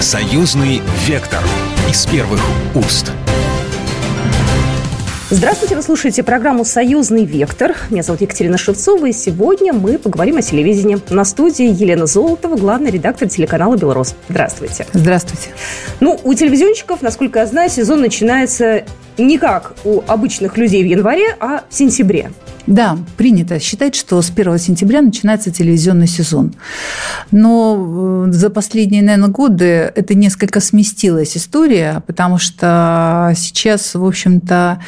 Союзный вектор из первых уст. Здравствуйте, вы слушаете программу «Союзный вектор». Меня зовут Екатерина Шевцова, и сегодня мы поговорим о телевидении. На студии Елена Золотова, главный редактор телеканала «Белрос». Здравствуйте. Здравствуйте. Ну, у телевизионщиков, насколько я знаю, сезон начинается не как у обычных людей в январе, а в сентябре. Да, принято считать, что с 1 сентября начинается телевизионный сезон. Но э, за последние, наверное, годы это несколько сместилась история, потому что сейчас, в общем-то,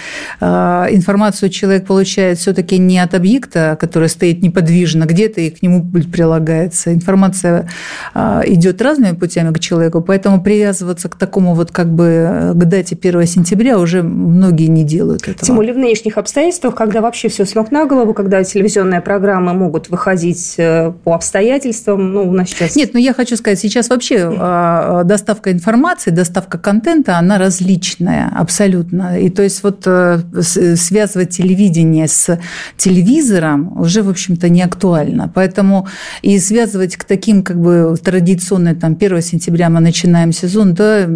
э, информацию человек получает все-таки не от объекта, который стоит неподвижно где-то и к нему прилагается. Информация э, идет разными путями к человеку, поэтому привязываться к такому вот как бы к дате 1 сентября уже многие не делают этого. Тем более в нынешних обстоятельствах, когда вообще все с ног на голову, когда телевизионные программы могут выходить э, по обстоятельствам. Ну, у нас сейчас... Нет, ну я хочу сказать, сейчас вообще а, доставка информации, доставка контента, она различная абсолютно. И то есть вот э, связывать телевидение с телевизором уже, в общем-то, не актуально. Поэтому и связывать к таким как бы традиционным, там, 1 сентября мы начинаем сезон, да,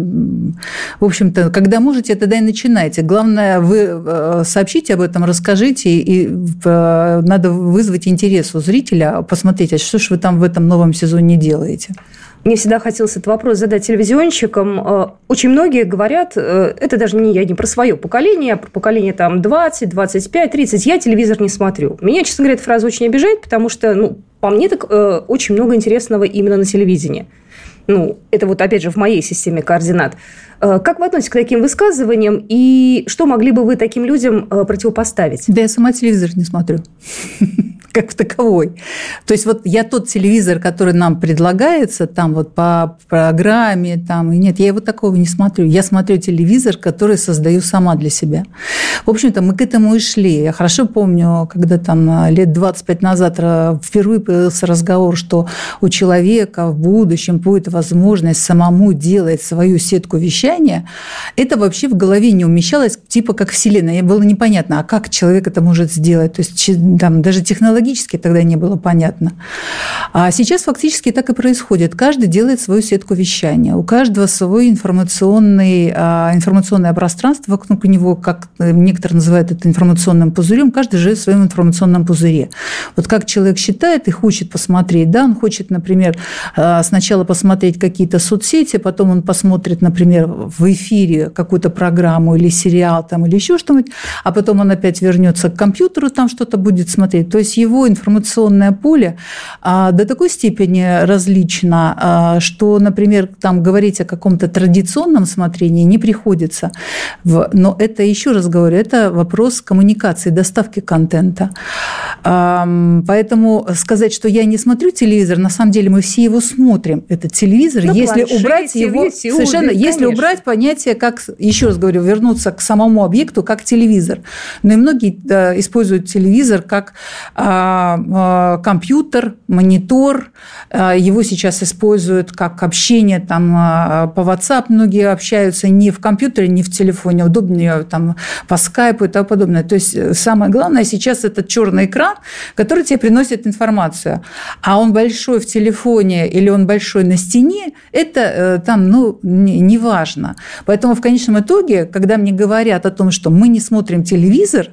в общем-то, когда можете, тогда и начинайте. Главное, вы э, сообщите об этом, расскажите, и Э, надо вызвать интерес у зрителя, посмотреть, а что же вы там в этом новом сезоне делаете. Мне всегда хотелось этот вопрос задать телевизионщикам. Э, очень многие говорят, э, это даже не я, не про свое поколение, а про поколение там 20, 25, 30. Я телевизор не смотрю. Меня, честно говоря, эта фраза очень обижает, потому что, ну, по мне так очень много интересного именно на телевидении. Ну, это вот, опять же, в моей системе координат. Э, как вы относитесь к таким высказываниям и что могли бы вы таким людям э, противопоставить? Да я сама телевизор не смотрю как таковой. То есть вот я тот телевизор, который нам предлагается, там вот по программе, там, и нет, я его такого не смотрю. Я смотрю телевизор, который создаю сама для себя. В общем-то, мы к этому и шли. Я хорошо помню, когда там лет 25 назад впервые появился разговор, что у человека в будущем будет возможность самому делать свою сетку вещания, это вообще в голове не умещалось, типа как Вселенная. Было непонятно, а как человек это может сделать. То есть там даже технологии логически тогда не было понятно. А сейчас фактически так и происходит. Каждый делает свою сетку вещания. У каждого свой информационный, а, информационное пространство вокруг него, как некоторые называют это информационным пузырем, каждый живет в своем информационном пузыре. Вот как человек считает и хочет посмотреть, да, он хочет, например, а, сначала посмотреть какие-то соцсети, потом он посмотрит, например, в эфире какую-то программу или сериал там, или еще что-нибудь, а потом он опять вернется к компьютеру, там что-то будет смотреть. То есть его информационное поле а, до такой степени различно, а, что, например, там говорить о каком-то традиционном смотрении не приходится. Но это, еще раз говорю, это вопрос коммуникации, доставки контента. Поэтому сказать, что я не смотрю телевизор, на самом деле мы все его смотрим, этот телевизор, ну, если убрать его, совершенно, если убрать понятие, как, еще раз говорю, вернуться к самому объекту, как телевизор. Но и многие используют телевизор как а, а, компьютер, монитор. А, его сейчас используют как общение там, по WhatsApp. Многие общаются не в компьютере, не в телефоне, удобнее там, по скайпу и тому подобное. То есть э, самое главное сейчас это черный экран, который тебе приносит информацию. А он большой в телефоне или он большой на стене, это э, там ну, не важно. Поэтому в конечном итоге, когда мне говорят о том, что мы не смотрим телевизор,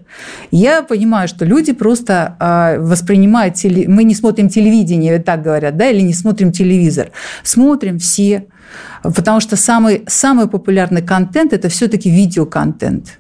я понимаю, что люди просто воспринимают, теле... мы не смотрим телевидение, так говорят, да, или не смотрим телевизор. Смотрим все, потому что самый, самый популярный контент – это все-таки видеоконтент.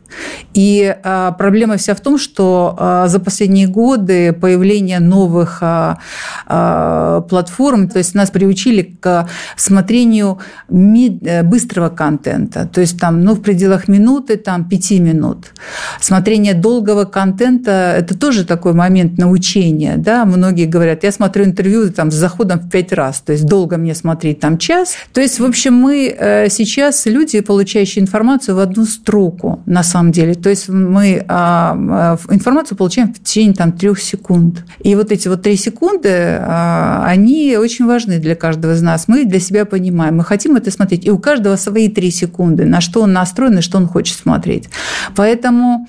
И а, проблема вся в том, что а, за последние годы появление новых а, а, платформ, то есть нас приучили к смотрению мид, э, быстрого контента, то есть там, ну, в пределах минуты, там, пяти минут. Смотрение долгого контента – это тоже такой момент научения, да, многие говорят, я смотрю интервью там с заходом в пять раз, то есть долго мне смотреть там час. То есть, в общем, мы э, сейчас люди, получающие информацию в одну строку, на самом деле. То есть мы а, а, информацию получаем в течение там, трех секунд. И вот эти вот три секунды, а, они очень важны для каждого из нас. Мы для себя понимаем, мы хотим это смотреть. И у каждого свои три секунды, на что он настроен и что он хочет смотреть. Поэтому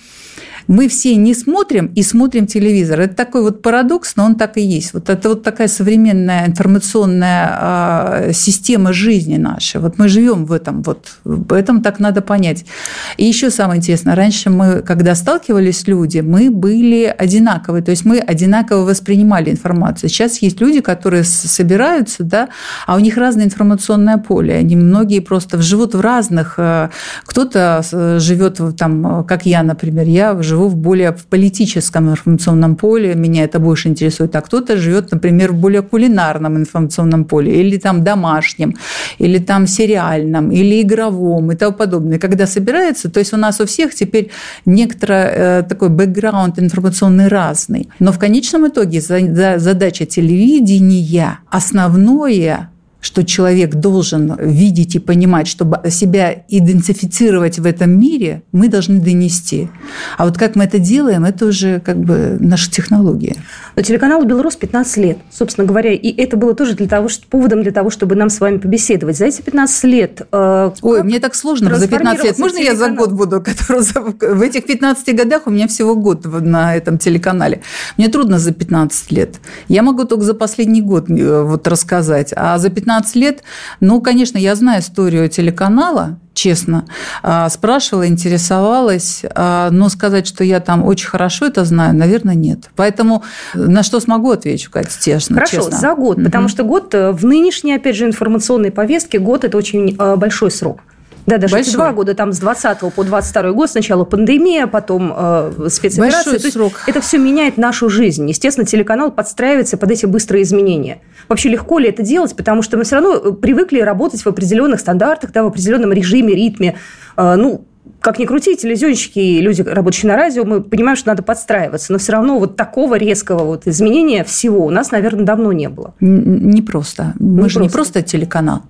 Мы все не смотрим и смотрим телевизор. Это такой вот парадокс, но он так и есть. Вот это вот такая современная информационная а, система жизни нашей. Вот мы живем в этом, вот в этом так надо понять. И еще самое интересное, раньше мы, когда сталкивались люди, мы были одинаковые, то есть мы одинаково воспринимали информацию. Сейчас есть люди, которые собираются, да, а у них разное информационное поле. Они многие просто живут в разных. Э, кто-то э, живет там, как я, например, я живу в более в политическом информационном поле, меня это больше интересует, а кто-то живет, например, в более кулинарном информационном поле, или там домашнем, или там сериальном, или игровом и тому подобное. Когда собирается, то есть у нас у всех теперь некоторый э, такой бэкграунд информационный разный. Но в конечном итоге задача телевидения основное что человек должен видеть и понимать, чтобы себя идентифицировать в этом мире, мы должны донести. А вот как мы это делаем, это уже как бы наша технология. Но телеканалу «Белрос» 15 лет, собственно говоря, и это было тоже для того, что, поводом для того, чтобы нам с вами побеседовать. За эти 15 лет... Э, Ой, мне так сложно за 15 лет. Можно телеканал? я за год буду? Который, в этих 15 годах у меня всего год на этом телеканале. Мне трудно за 15 лет. Я могу только за последний год э, вот рассказать. А за 15 15 лет, ну, конечно, я знаю историю телеканала, честно, а, спрашивала, интересовалась, а, но сказать, что я там очень хорошо это знаю, наверное, нет. Поэтому на что смогу отвечу, Катя, честно. Хорошо, честно. за год, угу. потому что год э, в нынешней, опять же, информационной повестке, год – это очень э, большой срок. Да, даже Большой. два года, там с 20 по 22 год, сначала пандемия, потом э, спецоперация. Большой срок. это все меняет нашу жизнь. Естественно, телеканал подстраивается под эти быстрые изменения. Вообще легко ли это делать, потому что мы все равно э, привыкли работать в определенных стандартах, да, в определенном режиме, ритме. Э, ну, как ни крути, телевизионщики и люди, работающие на радио, мы понимаем, что надо подстраиваться. Но все равно вот такого резкого вот изменения всего у нас, наверное, давно не было. Не просто. Мы не же просто. не просто телеканал.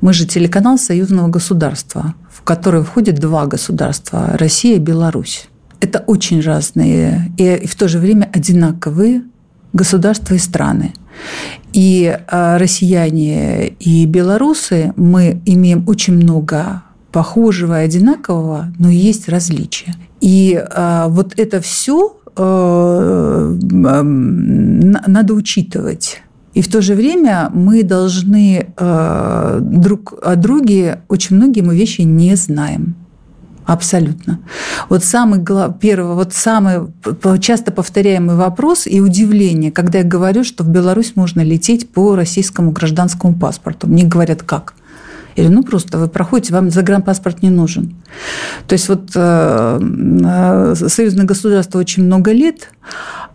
Мы же телеканал союзного государства, в который входит два государства – Россия и Беларусь. Это очень разные и в то же время одинаковые государства и страны. И а, россияне и белорусы, мы имеем очень много похожего и одинакового, но есть различия. И э, вот это все э, надо учитывать. И в то же время мы должны э, друг о друге очень многие мы вещи не знаем. Абсолютно. Вот самый первый, вот самый часто повторяемый вопрос и удивление, когда я говорю, что в Беларусь можно лететь по российскому гражданскому паспорту. Мне говорят, как? Или ну просто вы проходите, вам загранпаспорт не нужен. То есть вот э, э, союзное государство очень много лет,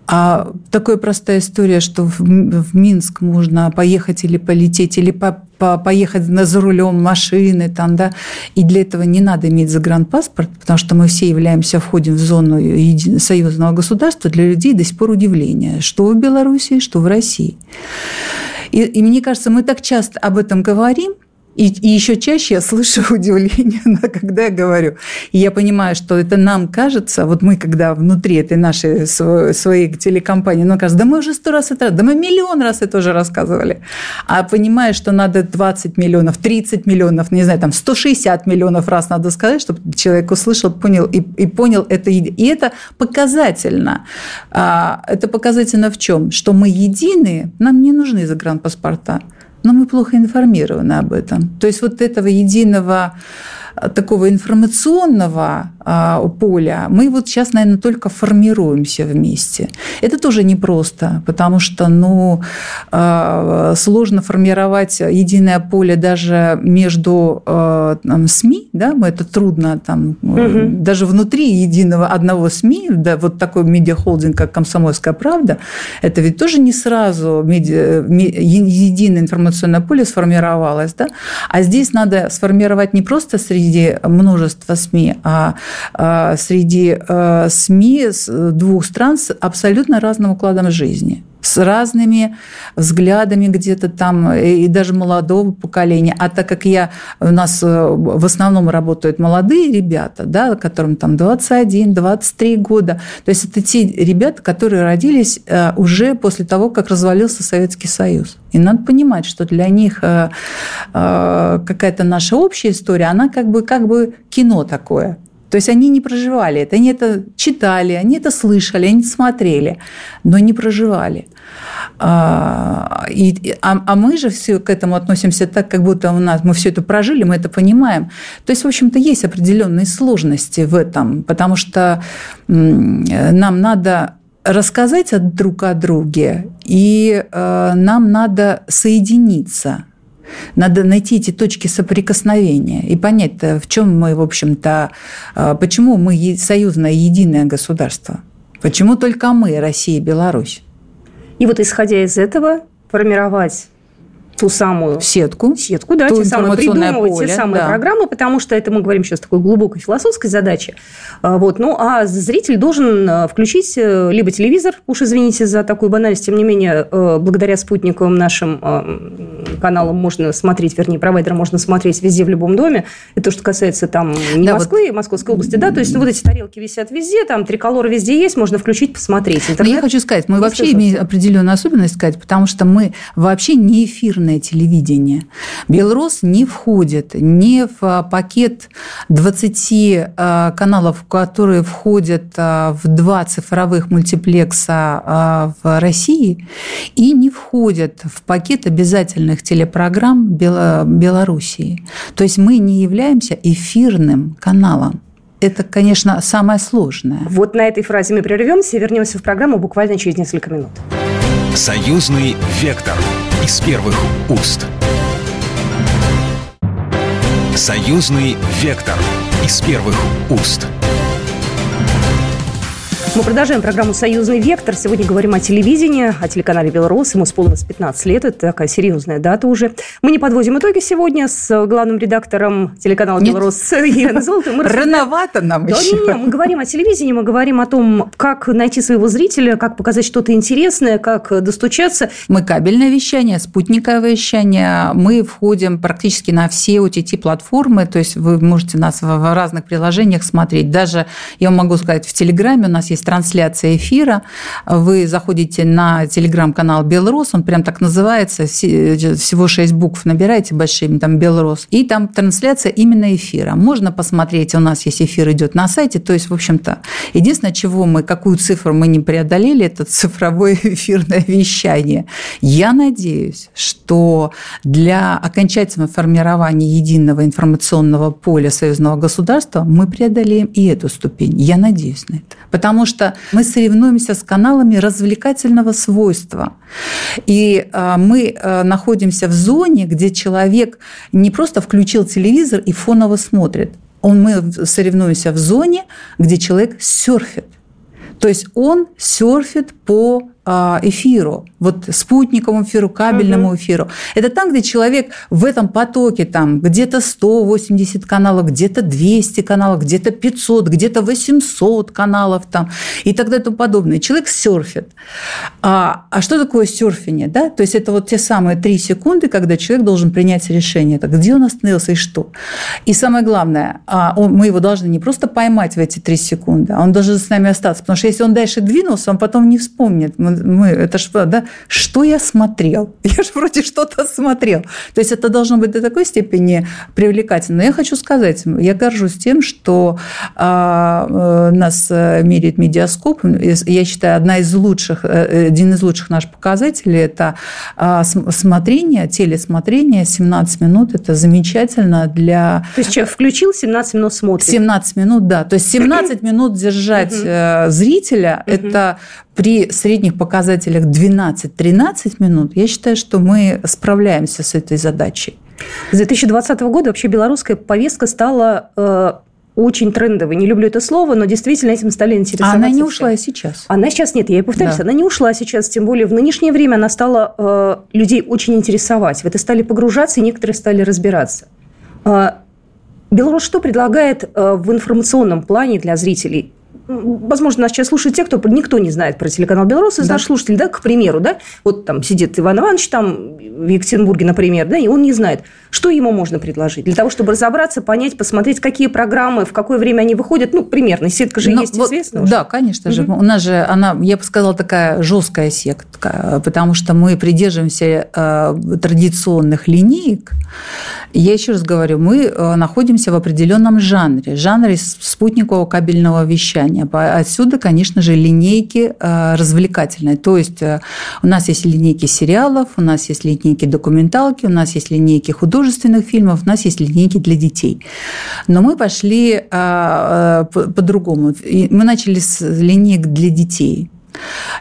а такая простая история, что в, в Минск можно поехать или полететь, или по, по, поехать за рулем машины, там, да, и для этого не надо иметь загранпаспорт, потому что мы все являемся, входим в зону еди... союзного государства, для людей до сих пор удивление, что в Беларуси, что в России. И, и мне кажется, мы так часто об этом говорим, и, и еще чаще я слышу удивление, когда я говорю. И я понимаю, что это нам кажется, вот мы, когда внутри этой нашей своей телекомпании, ну, кажется, да мы уже сто раз это, да мы миллион раз это уже рассказывали. А понимая, что надо 20 миллионов, 30 миллионов, не знаю, там 160 миллионов раз надо сказать, чтобы человек услышал, понял и, и понял это. И это показательно. А, это показательно в чем? Что мы едины, нам не нужны загранпаспорта но мы плохо информированы об этом. То есть вот этого единого такого информационного а, поля мы вот сейчас, наверное, только формируемся вместе. Это тоже непросто, потому что ну, а, сложно формировать единое поле даже между а, там, СМИ, да, это трудно там, угу. даже внутри единого одного СМИ, да, вот такой медиахолдинг, как «Комсомольская правда», это ведь тоже не сразу медиа, единое информационное поле сформировалось, да, а здесь надо сформировать не просто среди множества СМИ, а, а среди э, СМИ двух стран с абсолютно разным укладом жизни с разными взглядами где-то там, и даже молодого поколения. А так как я, у нас э, в основном работают молодые ребята, да, которым там 21-23 года, то есть это те ребята, которые родились э, уже после того, как развалился Советский Союз. И надо понимать, что для них э, какая-то наша общая история, она как бы, как бы кино такое – То есть они не проживали это, они это читали, они это слышали, они смотрели, но не проживали. А, и, а, а мы же все к этому относимся так, как будто у нас мы все это прожили, мы это понимаем. То есть, в общем-то, есть определенные сложности в этом, потому что нам надо рассказать друг о друге, и э, нам надо соединиться. Надо найти эти точки соприкосновения и понять, в чем мы, в общем-то, э, почему мы союзное единое государство, почему только мы, Россия и Беларусь. И вот исходя из этого формировать ту самую сетку, сетку да, те самые, придумывать поле, те самые да. программы, потому что это мы говорим сейчас такой глубокой философской задаче. А, вот. Ну, а зритель должен а, включить э, либо телевизор, уж извините за такую банальность, тем не менее, э, благодаря спутниковым нашим а, каналам можно смотреть, вернее, провайдерам можно смотреть везде, в любом доме. Это то, что касается там не да, Москвы, вот... Московской области, да, то есть ну, вот эти тарелки висят везде, там триколор везде есть, можно включить, посмотреть. Интернет... Но я хочу сказать, мы вообще имеем определенную особенность сказать, потому что мы вообще не эфирные эфирное телевидение. Белрос не входит ни в пакет 20 э, каналов, которые входят э, в два цифровых мультиплекса в России, и не входят в пакет обязательных телепрограмм Белоруссии. То есть мы не являемся эфирным каналом это, конечно, самое сложное. Вот на этой фразе мы прервемся и вернемся в программу буквально через несколько минут. Союзный вектор из первых уст. Союзный вектор из первых уст. Мы продолжаем программу «Союзный вектор». Сегодня говорим о телевидении, о телеканале «Белрос». Ему исполнилось 15 лет. Это такая серьезная дата уже. Мы не подводим итоги сегодня с главным редактором телеканала. «Белрос» Еленой Золотовой. Мы Рановато нам да, еще. Не, не, мы говорим о телевидении, мы говорим о том, как найти своего зрителя, как показать что-то интересное, как достучаться. Мы кабельное вещание, спутниковое вещание. Мы входим практически на все OTT-платформы. То есть вы можете нас в разных приложениях смотреть. Даже, я могу сказать, в Телеграме у нас есть есть трансляция эфира. Вы заходите на телеграм-канал Белрос, он прям так называется, всего 6 букв набираете большими, там Белрос, и там трансляция именно эфира. Можно посмотреть, у нас есть эфир идет на сайте, то есть, в общем-то, единственное, чего мы, какую цифру мы не преодолели, это цифровое эфирное вещание. Я надеюсь, что для окончательного формирования единого информационного поля союзного государства мы преодолеем и эту ступень. Я надеюсь на это. Потому что что мы соревнуемся с каналами развлекательного свойства. И а, мы а, находимся в зоне, где человек не просто включил телевизор и фоново смотрит. Он, мы соревнуемся в зоне, где человек серфит. То есть он серфит по а, эфиру, вот спутниковому эфиру, кабельному угу. эфиру. Это там, где человек в этом потоке, там где-то 180 каналов, где-то 200 каналов, где-то 500, где-то 800 каналов там и так далее и тому подобное. Человек серфит. А, а что такое серфинг? Да? То есть это вот те самые три секунды, когда человек должен принять решение, так, где он остановился и что. И самое главное, а, он, мы его должны не просто поймать в эти три секунды, а он должен с нами остаться. Потому что если он дальше двинулся, он потом не вспомнит. Мы мы, это ж, да, что я смотрел? Я же вроде что-то смотрел. То есть это должно быть до такой степени привлекательно. Но я хочу сказать, я горжусь тем, что а, э, нас э, меряет медиаскоп. Я считаю, одна из лучших, э, один из лучших наших показателей – это а, смотрение, телесмотрение 17 минут. Это замечательно для… То есть человек включил, 17 минут смотрит? 17 минут, да. То есть 17 минут держать зрителя – это при средних показателях 12-13 минут, я считаю, что мы справляемся с этой задачей. С 2020 года вообще белорусская повестка стала э, очень трендовой. Не люблю это слово, но действительно этим стали интересоваться. А она не ушла и сейчас. Она сейчас нет, я и повторюсь, да. она не ушла сейчас, тем более в нынешнее время она стала э, людей очень интересовать. В это стали погружаться, и некоторые стали разбираться. Э, Беларусь что предлагает э, в информационном плане для зрителей? Возможно, нас сейчас слушают те, кто никто не знает про телеканал «Белрос» из да. наших слушателей, да, к примеру, да, вот там сидит Иван Иванович, там в Екатеринбурге, например, да, и он не знает, что ему можно предложить для того, чтобы разобраться, понять, посмотреть, какие программы, в какое время они выходят, ну, примерно, сетка же Но, ну, есть вот, известна. Да, конечно угу. же. У нас же она, я бы сказала, такая жесткая сетка, потому что мы придерживаемся э, традиционных линеек. Я еще раз говорю, мы э, находимся в определенном жанре, жанре спутникового кабельного вещания. Отсюда, конечно же, линейки э, развлекательные. То есть э, у нас есть линейки сериалов, у нас есть линейки документалки, у нас есть линейки художественных фильмов, у нас есть линейки для детей. Но мы пошли по-другому. Мы начали с линеек для детей.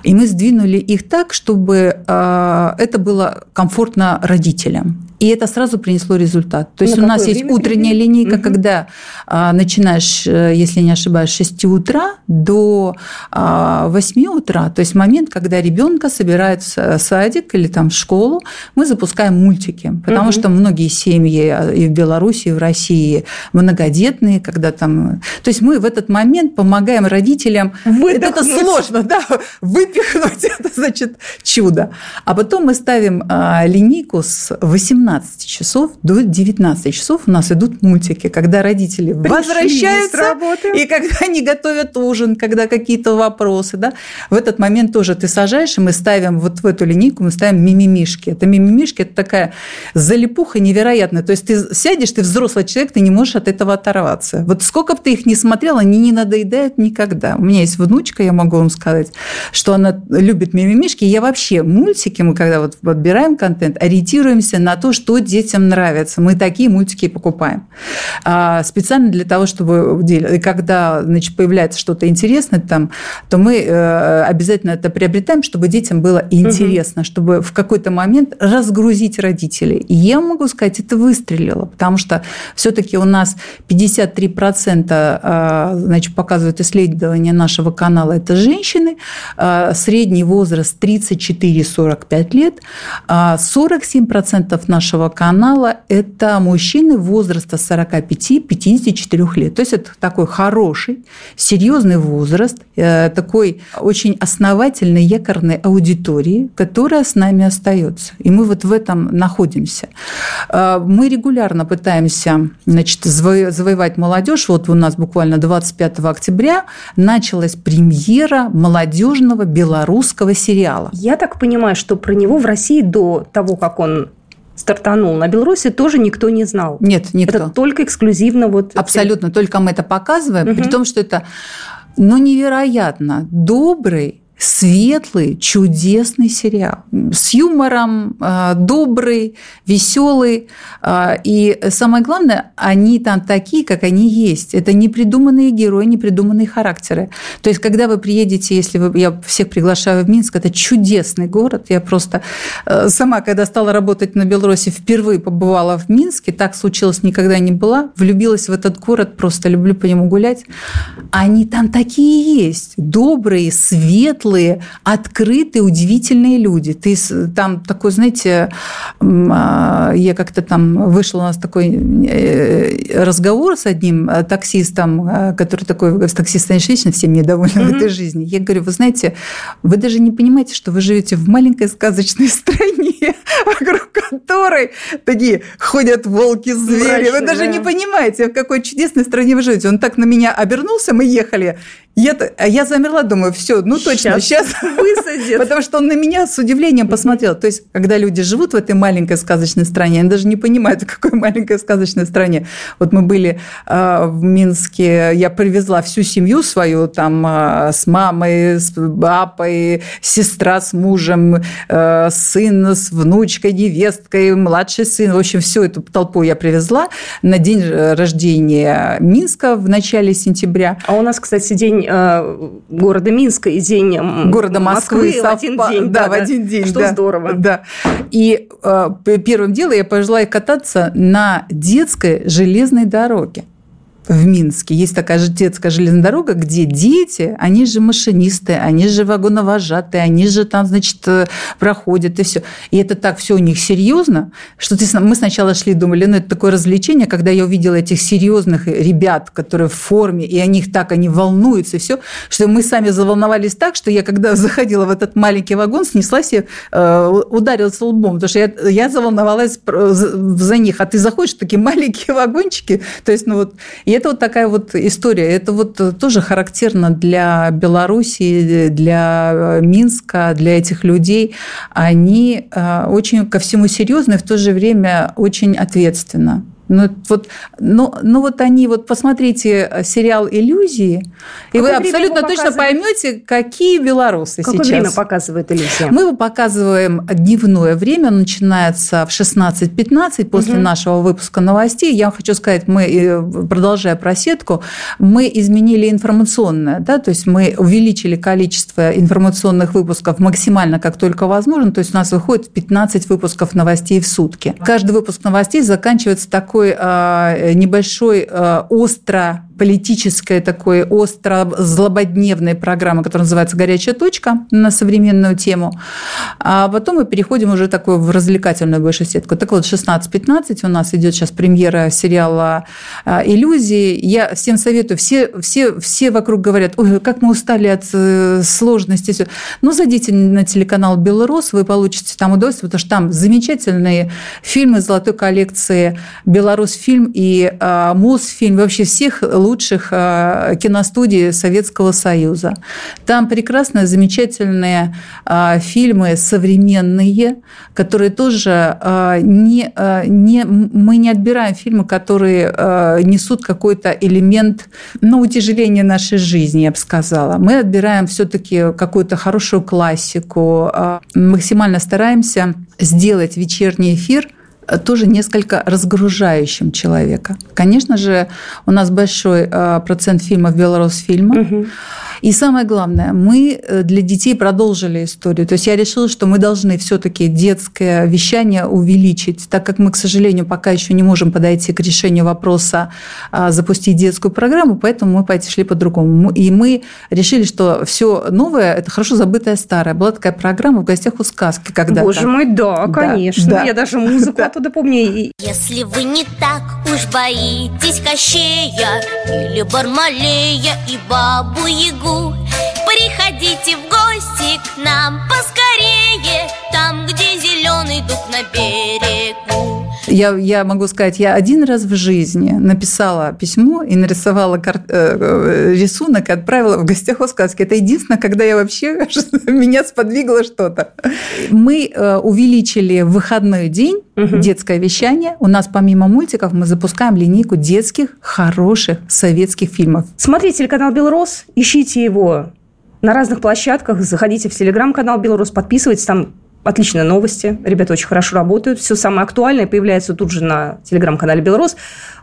И мы сдвинули их так, чтобы это было комфортно родителям. И это сразу принесло результат. То есть На у нас есть утренняя линейка, угу. когда а, начинаешь, э, если не ошибаюсь, с 6 утра до а, 8 утра, то есть момент, когда ребенка собирают в садик или там в школу, мы запускаем мультики. Потому угу. что многие семьи а, и в Беларуси, и в России многодетные, когда там... То есть мы в этот момент помогаем родителям... Выдохнуть. Это сложно, да, выпихнуть, это значит чудо. А потом мы ставим а, линейку с 18 15 часов до 19 часов у нас идут мультики, когда родители Пришли возвращаются, и когда они готовят ужин, когда какие-то вопросы. Да? В этот момент тоже ты сажаешь, и мы ставим вот в эту линейку, мы ставим мимимишки. Это мимимишки, это такая залипуха невероятная. То есть ты сядешь, ты взрослый человек, ты не можешь от этого оторваться. Вот сколько бы ты их не смотрела, они не надоедают никогда. У меня есть внучка, я могу вам сказать, что она любит мимимишки. Я вообще мультики, мы когда вот подбираем контент, ориентируемся на то, что детям нравится. Мы такие мультики покупаем. А, специально для того, чтобы... Когда значит, появляется что-то интересное там, то мы э, обязательно это приобретаем, чтобы детям было интересно, угу. чтобы в какой-то момент разгрузить родителей. И я могу сказать, это выстрелило, потому что все-таки у нас 53% а, значит, показывают исследования нашего канала, это женщины, а, средний возраст 34-45 лет, 47% нашего нашего канала – это мужчины возраста 45-54 лет. То есть это такой хороший, серьезный возраст, э, такой очень основательной якорной аудитории, которая с нами остается. И мы вот в этом находимся. Э, мы регулярно пытаемся значит, завоевать молодежь. Вот у нас буквально 25 октября началась премьера молодежного белорусского сериала. Я так понимаю, что про него в России до того, как он стартанул. На Беларуси тоже никто не знал. Нет, никто. Это только эксклюзивно вот... Абсолютно, только мы это показываем, угу. при том, что это ну, невероятно добрый, светлый, чудесный сериал. С юмором, а, добрый, веселый. А, и самое главное, они там такие, как они есть. Это не придуманные герои, не придуманные характеры. То есть, когда вы приедете, если вы, я всех приглашаю в Минск, это чудесный город. Я просто э, сама, когда стала работать на Беларуси, впервые побывала в Минске. Так случилось, никогда не была. Влюбилась в этот город, просто люблю по нему гулять. Они там такие есть. Добрые, светлые, светлые, открытые, удивительные люди. Ты там такой, знаете, а, я как-то там вышел у нас такой э, разговор с одним э, таксистом, э, который такой, таксист, конечно, вечно всем недоволен mm-hmm. в этой жизни. Я говорю, вы знаете, вы даже не понимаете, что вы живете в маленькой сказочной стране, вокруг которой такие ходят волки-звери. Вы даже да. не понимаете, в какой чудесной стране вы живете. Он так на меня обернулся, мы ехали, я, а я замерла, думаю, все, ну точно, сейчас, сейчас высадит. Потому что он на меня с удивлением посмотрел. То есть, когда люди живут в этой маленькой сказочной стране, они даже не понимают, в какой маленькой сказочной стране. Вот мы были э, в Минске, я привезла всю семью свою, там, э, с мамой, с папой, сестра с мужем, э, сын с внучкой, невесткой, младший сын. В общем, всю эту толпу я привезла на день рождения Минска в начале сентября. А у нас, кстати, день день э, города Минска и день города Москвы, Москвы в один день. Да, да, в один день. Что да, здорово. Да. И э, первым делом я пожелаю кататься на детской железной дороге. В Минске есть такая же детская железная дорога, где дети, они же машинисты, они же вагоновожатые, они же там, значит, э, проходят и все. И это так все у них серьезно, что ты, мы сначала шли, думали, ну это такое развлечение, когда я увидела этих серьезных ребят, которые в форме, и они так, они волнуются и все, что мы сами заволновались так, что я когда заходила в этот маленький вагон, снеслась и э, ударилась лбом, потому что я, я заволновалась за них. А ты заходишь в такие маленькие вагончики, то есть, ну вот, и это вот такая вот история. Это вот тоже характерно для Беларуси, для э, Минска, для этих людей. Они э, очень ко всему серьезны в то же время очень ответственно. Ну вот, ну, ну вот они, вот посмотрите э, сериал «Иллюзии», и вы абсолютно точно поймете, какие белорусы Какое сейчас. время показывает «Иллюзия»? Мы его показываем дневное время, начинается в 16.15 после угу. нашего выпуска новостей. Я хочу сказать, мы, э, продолжая про сетку, мы изменили информационное, да, то есть мы увеличили количество информационных выпусков максимально, как только возможно, то есть у нас выходит 15 выпусков новостей в сутки. Каждый выпуск новостей заканчивается такой такой а, небольшой а, остро политической такой остро злободневной программы, которая называется «Горячая точка» на современную тему. А потом мы переходим уже такую в развлекательную больше сетку. Так вот, 16-15 у нас идет сейчас премьера сериала «Иллюзии». Я всем советую, все, все, все вокруг говорят, ой, как мы устали от э, сложностей. Ну, зайдите на телеканал «Белрос», вы получите там удовольствие, потому что там замечательные фильмы золотой коллекции «Беларусь фильм» и «Мосфильм». Вообще всех лучших а, киностудий Советского Союза. Там прекрасные, замечательные а, фильмы современные, которые тоже а, не, не, мы не отбираем фильмы, которые несут какой-то элемент ну, утяжеления нашей жизни, я бы сказала. Мы отбираем все-таки какую-то хорошую классику, максимально стараемся сделать вечерний эфир – тоже несколько разгружающим человека. Конечно же, у нас большой э, процент фильмов Белорусфильма. Угу. И самое главное, мы э, для детей продолжили историю. То есть я решила, что мы должны все-таки детское вещание увеличить, так как мы, к сожалению, пока еще не можем подойти к решению вопроса а, запустить детскую программу, поэтому мы пошли по-другому. И мы решили, что все новое – это хорошо забытое старое. Была такая программа в гостях у сказки когда-то. Боже мой, да, конечно. Да. Я даже музыку оттуда помню. Если вы не так уж боитесь Кощея или Бармалея и Бабу-Ягу, Приходите в гости к нам поскорее Там, где зеленый дуб на берегу я, я могу сказать, я один раз в жизни написала письмо и нарисовала кар... Э, э, рисунок и отправила в гостях у сказки. Это единственное, когда я вообще меня сподвигло что-то. Мы э, увеличили в выходной день угу. детское вещание. У нас помимо мультиков мы запускаем линейку детских хороших советских фильмов. Смотрите телеканал «Белрос», ищите его на разных площадках. Заходите в телеграм-канал «Белрос», подписывайтесь, там отличные новости. Ребята очень хорошо работают. Все самое актуальное появляется тут же на телеграм-канале «Белрос».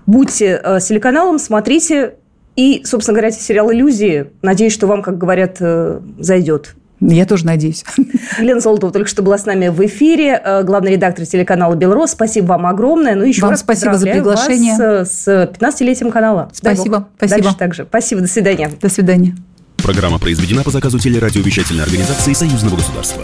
Будьте э, с телеканалом, смотрите. И, собственно говоря, сериал «Иллюзии». Надеюсь, что вам, как говорят, э, зайдет. Я тоже надеюсь. Елена Золотова только что была с нами в эфире, э, главный редактор телеканала «Белрос». Спасибо вам огромное. Ну, еще вам раз спасибо за приглашение. Вас с 15-летием канала. Спасибо. Спасибо. Дальше также. Спасибо. До свидания. До свидания. Программа произведена по заказу телерадиовещательной организации Союзного государства.